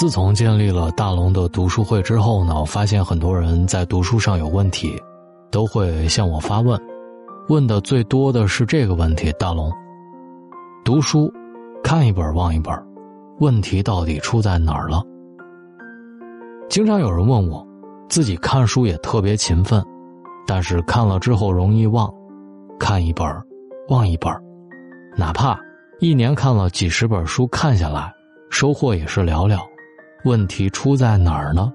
自从建立了大龙的读书会之后呢，我发现很多人在读书上有问题，都会向我发问。问的最多的是这个问题：大龙，读书看一本忘一本，问题到底出在哪儿了？经常有人问我，自己看书也特别勤奋，但是看了之后容易忘，看一本忘一本，哪怕一年看了几十本书，看下来收获也是寥寥。问题出在哪儿呢？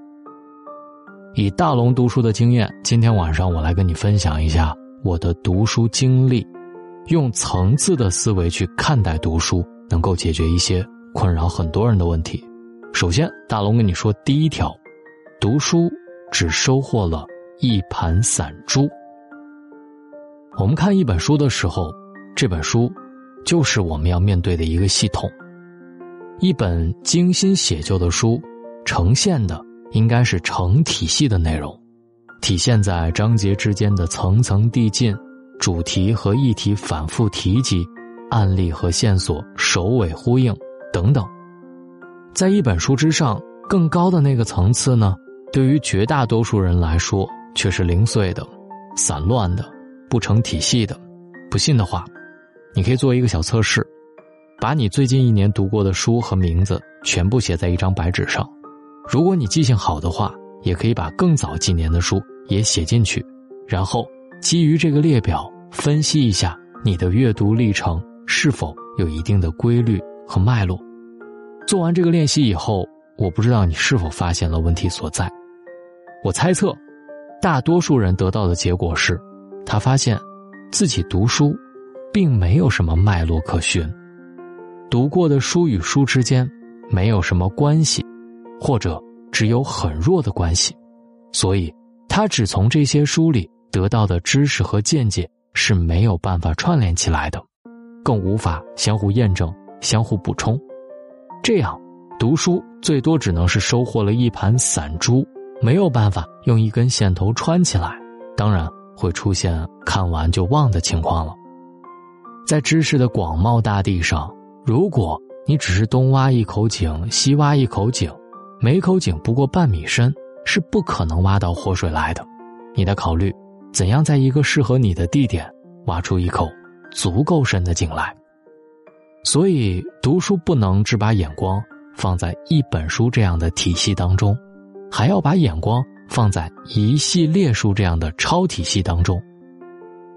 以大龙读书的经验，今天晚上我来跟你分享一下我的读书经历，用层次的思维去看待读书，能够解决一些困扰很多人的问题。首先，大龙跟你说第一条，读书只收获了一盘散珠。我们看一本书的时候，这本书就是我们要面对的一个系统。一本精心写就的书，呈现的应该是成体系的内容，体现在章节之间的层层递进，主题和议题反复提及，案例和线索首尾呼应等等。在一本书之上，更高的那个层次呢，对于绝大多数人来说却是零碎的、散乱的、不成体系的。不信的话，你可以做一个小测试。把你最近一年读过的书和名字全部写在一张白纸上，如果你记性好的话，也可以把更早几年的书也写进去，然后基于这个列表分析一下你的阅读历程是否有一定的规律和脉络。做完这个练习以后，我不知道你是否发现了问题所在。我猜测，大多数人得到的结果是，他发现自己读书并没有什么脉络可循。读过的书与书之间没有什么关系，或者只有很弱的关系，所以他只从这些书里得到的知识和见解是没有办法串联起来的，更无法相互验证、相互补充。这样，读书最多只能是收获了一盘散珠，没有办法用一根线头穿起来，当然会出现看完就忘的情况了。在知识的广袤大地上。如果你只是东挖一口井，西挖一口井，每口井不过半米深，是不可能挖到活水来的。你得考虑，怎样在一个适合你的地点挖出一口足够深的井来。所以，读书不能只把眼光放在一本书这样的体系当中，还要把眼光放在一系列书这样的超体系当中。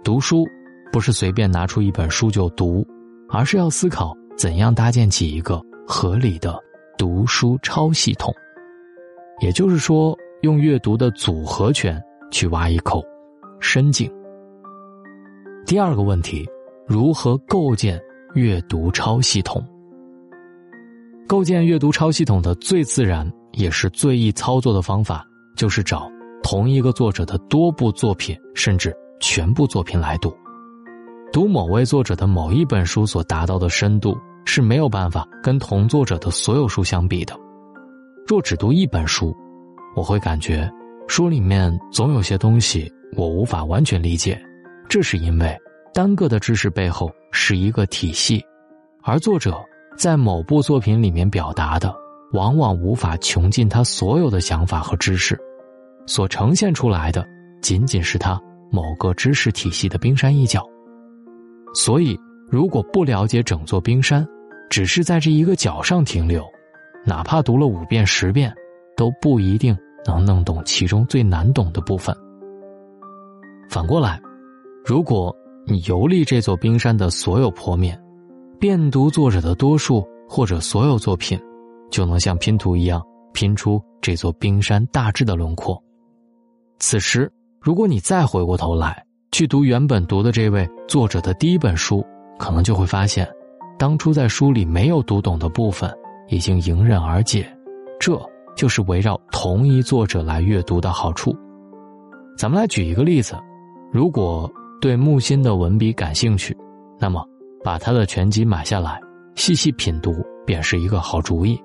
读书不是随便拿出一本书就读，而是要思考。怎样搭建起一个合理的读书超系统？也就是说，用阅读的组合拳去挖一口深井。第二个问题，如何构建阅读超系统？构建阅读超系统的最自然也是最易操作的方法，就是找同一个作者的多部作品，甚至全部作品来读。读某位作者的某一本书所达到的深度。是没有办法跟同作者的所有书相比的。若只读一本书，我会感觉书里面总有些东西我无法完全理解。这是因为单个的知识背后是一个体系，而作者在某部作品里面表达的，往往无法穷尽他所有的想法和知识，所呈现出来的仅仅是他某个知识体系的冰山一角。所以，如果不了解整座冰山，只是在这一个角上停留，哪怕读了五遍十遍，都不一定能弄懂其中最难懂的部分。反过来，如果你游历这座冰山的所有坡面，遍读作者的多数或者所有作品，就能像拼图一样拼出这座冰山大致的轮廓。此时，如果你再回过头来去读原本读的这位作者的第一本书，可能就会发现。当初在书里没有读懂的部分，已经迎刃而解，这就是围绕同一作者来阅读的好处。咱们来举一个例子，如果对木心的文笔感兴趣，那么把他的全集买下来，细细品读便是一个好主意。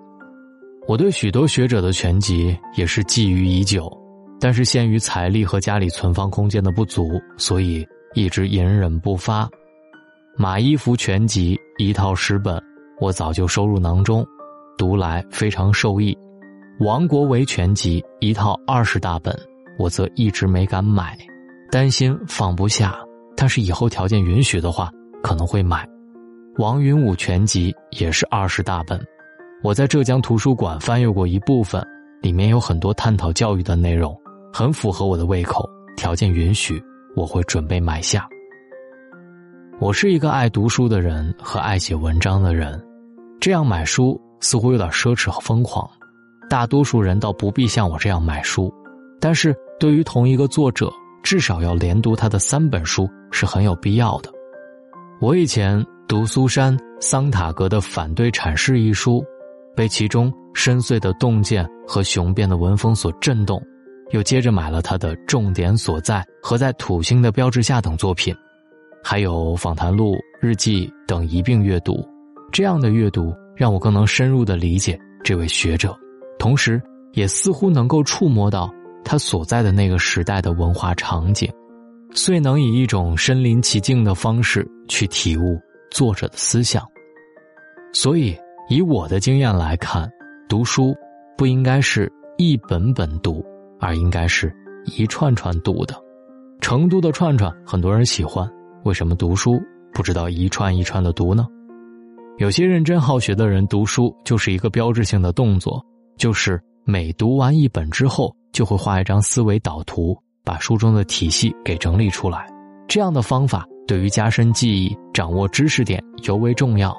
我对许多学者的全集也是觊觎已久，但是限于财力和家里存放空间的不足，所以一直隐忍不发。马一浮全集一套十本，我早就收入囊中，读来非常受益。王国维全集》一套二十大本，我则一直没敢买，担心放不下。但是以后条件允许的话，可能会买。王云武全集也是二十大本，我在浙江图书馆翻阅过一部分，里面有很多探讨教育的内容，很符合我的胃口。条件允许，我会准备买下。我是一个爱读书的人和爱写文章的人，这样买书似乎有点奢侈和疯狂。大多数人倒不必像我这样买书，但是对于同一个作者，至少要连读他的三本书是很有必要的。我以前。读苏珊·桑塔格的《反对阐释》一书，被其中深邃的洞见和雄辩的文风所震动，又接着买了他的《重点所在》和《在土星的标志下》等作品，还有访谈录、日记等一并阅读。这样的阅读让我更能深入的理解这位学者，同时也似乎能够触摸到他所在的那个时代的文化场景，遂能以一种身临其境的方式去体悟。作者的思想，所以以我的经验来看，读书不应该是一本本读，而应该是一串串读的。成都的串串很多人喜欢，为什么读书不知道一串一串的读呢？有些认真好学的人读书就是一个标志性的动作，就是每读完一本之后，就会画一张思维导图，把书中的体系给整理出来。这样的方法。对于加深记忆、掌握知识点尤为重要，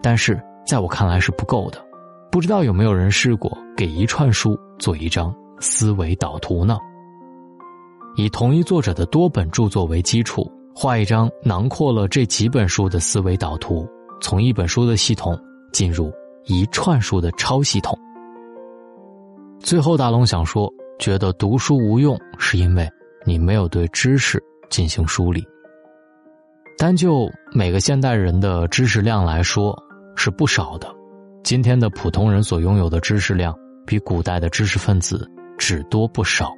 但是在我看来是不够的。不知道有没有人试过给一串书做一张思维导图呢？以同一作者的多本著作为基础，画一张囊括了这几本书的思维导图，从一本书的系统进入一串书的超系统。最后，大龙想说，觉得读书无用，是因为你没有对知识进行梳理。单就每个现代人的知识量来说，是不少的。今天的普通人所拥有的知识量，比古代的知识分子只多不少。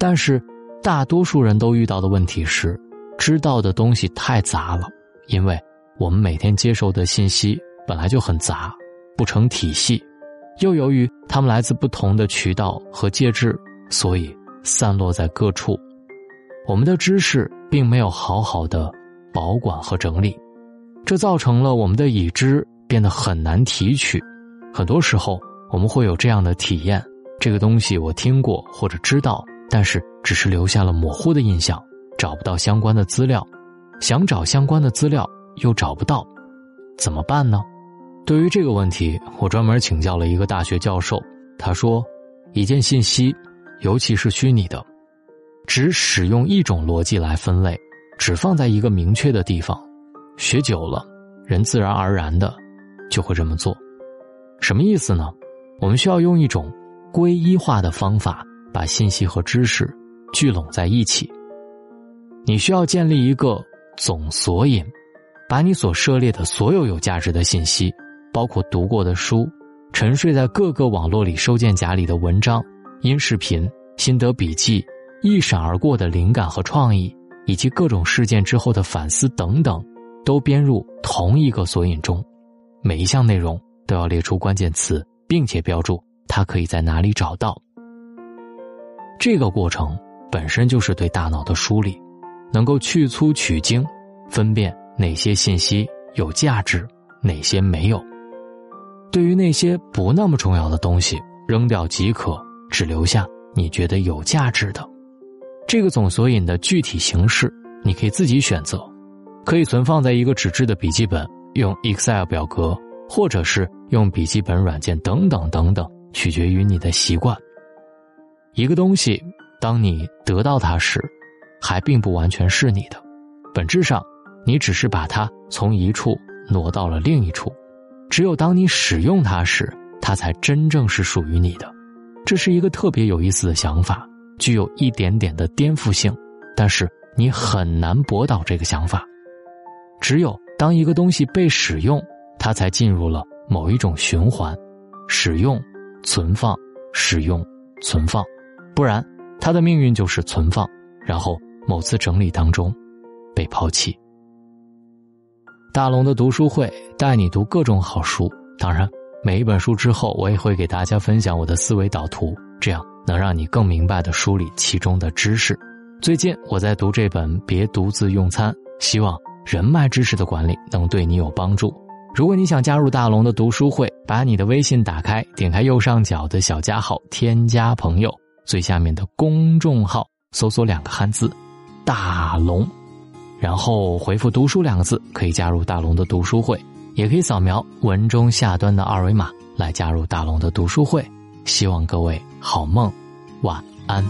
但是，大多数人都遇到的问题是，知道的东西太杂了。因为我们每天接受的信息本来就很杂，不成体系，又由于它们来自不同的渠道和介质，所以散落在各处。我们的知识并没有好好的。保管和整理，这造成了我们的已知变得很难提取。很多时候，我们会有这样的体验：这个东西我听过或者知道，但是只是留下了模糊的印象，找不到相关的资料。想找相关的资料又找不到，怎么办呢？对于这个问题，我专门请教了一个大学教授。他说：“一件信息，尤其是虚拟的，只使用一种逻辑来分类。”只放在一个明确的地方，学久了，人自然而然的就会这么做。什么意思呢？我们需要用一种归一化的方法，把信息和知识聚拢在一起。你需要建立一个总索引，把你所涉猎的所有有价值的信息，包括读过的书、沉睡在各个网络里收件夹里的文章、音视频、心得笔记、一闪而过的灵感和创意。以及各种事件之后的反思等等，都编入同一个索引中，每一项内容都要列出关键词，并且标注它可以在哪里找到。这个过程本身就是对大脑的梳理，能够去粗取精，分辨哪些信息有价值，哪些没有。对于那些不那么重要的东西，扔掉即可，只留下你觉得有价值的。这个总索引的具体形式，你可以自己选择，可以存放在一个纸质的笔记本，用 Excel 表格，或者是用笔记本软件等等等等，取决于你的习惯。一个东西，当你得到它时，还并不完全是你的，本质上，你只是把它从一处挪到了另一处。只有当你使用它时，它才真正是属于你的。这是一个特别有意思的想法。具有一点点的颠覆性，但是你很难驳倒这个想法。只有当一个东西被使用，它才进入了某一种循环：使用、存放、使用、存放。不然，它的命运就是存放，然后某次整理当中被抛弃。大龙的读书会带你读各种好书，当然每一本书之后，我也会给大家分享我的思维导图，这样能让你更明白的梳理其中的知识。最近我在读这本《别独自用餐》，希望人脉知识的管理能对你有帮助。如果你想加入大龙的读书会，把你的微信打开，点开右上角的小加号，添加朋友，最下面的公众号搜索两个汉字“大龙”，然后回复“读书”两个字，可以加入大龙的读书会。也可以扫描文中下端的二维码来加入大龙的读书会，希望各位好梦，晚安。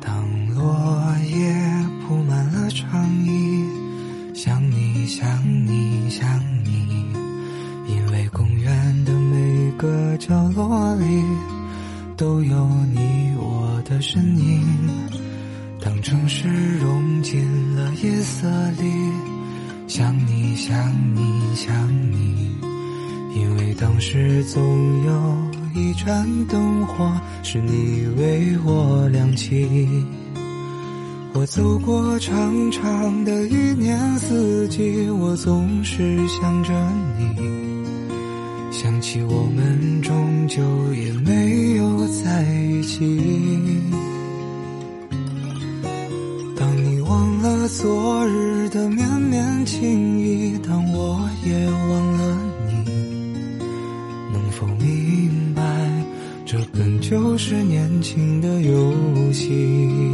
当落叶铺满了长椅，想你想你想你，因为公园的每个角落里都有你我的身影。城市融进了夜色里。想你想你想你，因为当时总有一盏灯火是你为我亮起。我走过长长的一年四季，我总是想着你，想起我们终究也没有在一起。昨日的绵绵情意，当我也忘了你，能否明白，这本就是年轻的游戏。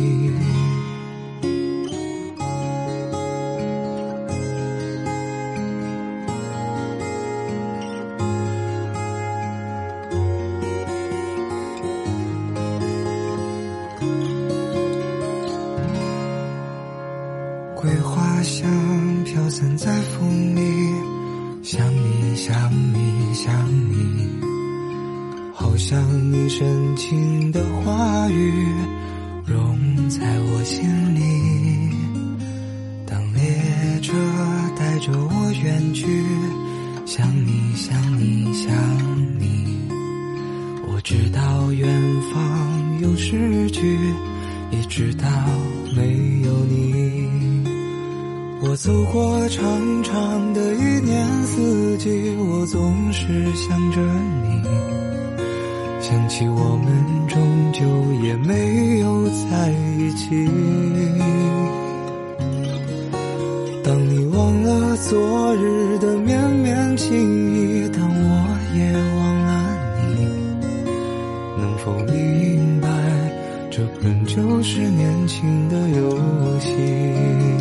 香飘散在风里，想你想你想你，好像你深情的话语融在我心里。当列车带着我远去，想你想你想你，我知道远方有诗句，也知道没有你。我走过长长的一年四季我总是想着你。想起我们终究也没有在一起。当你忘了昨日的绵绵情意当我也忘了你。能否明白这本就是年轻的游戏？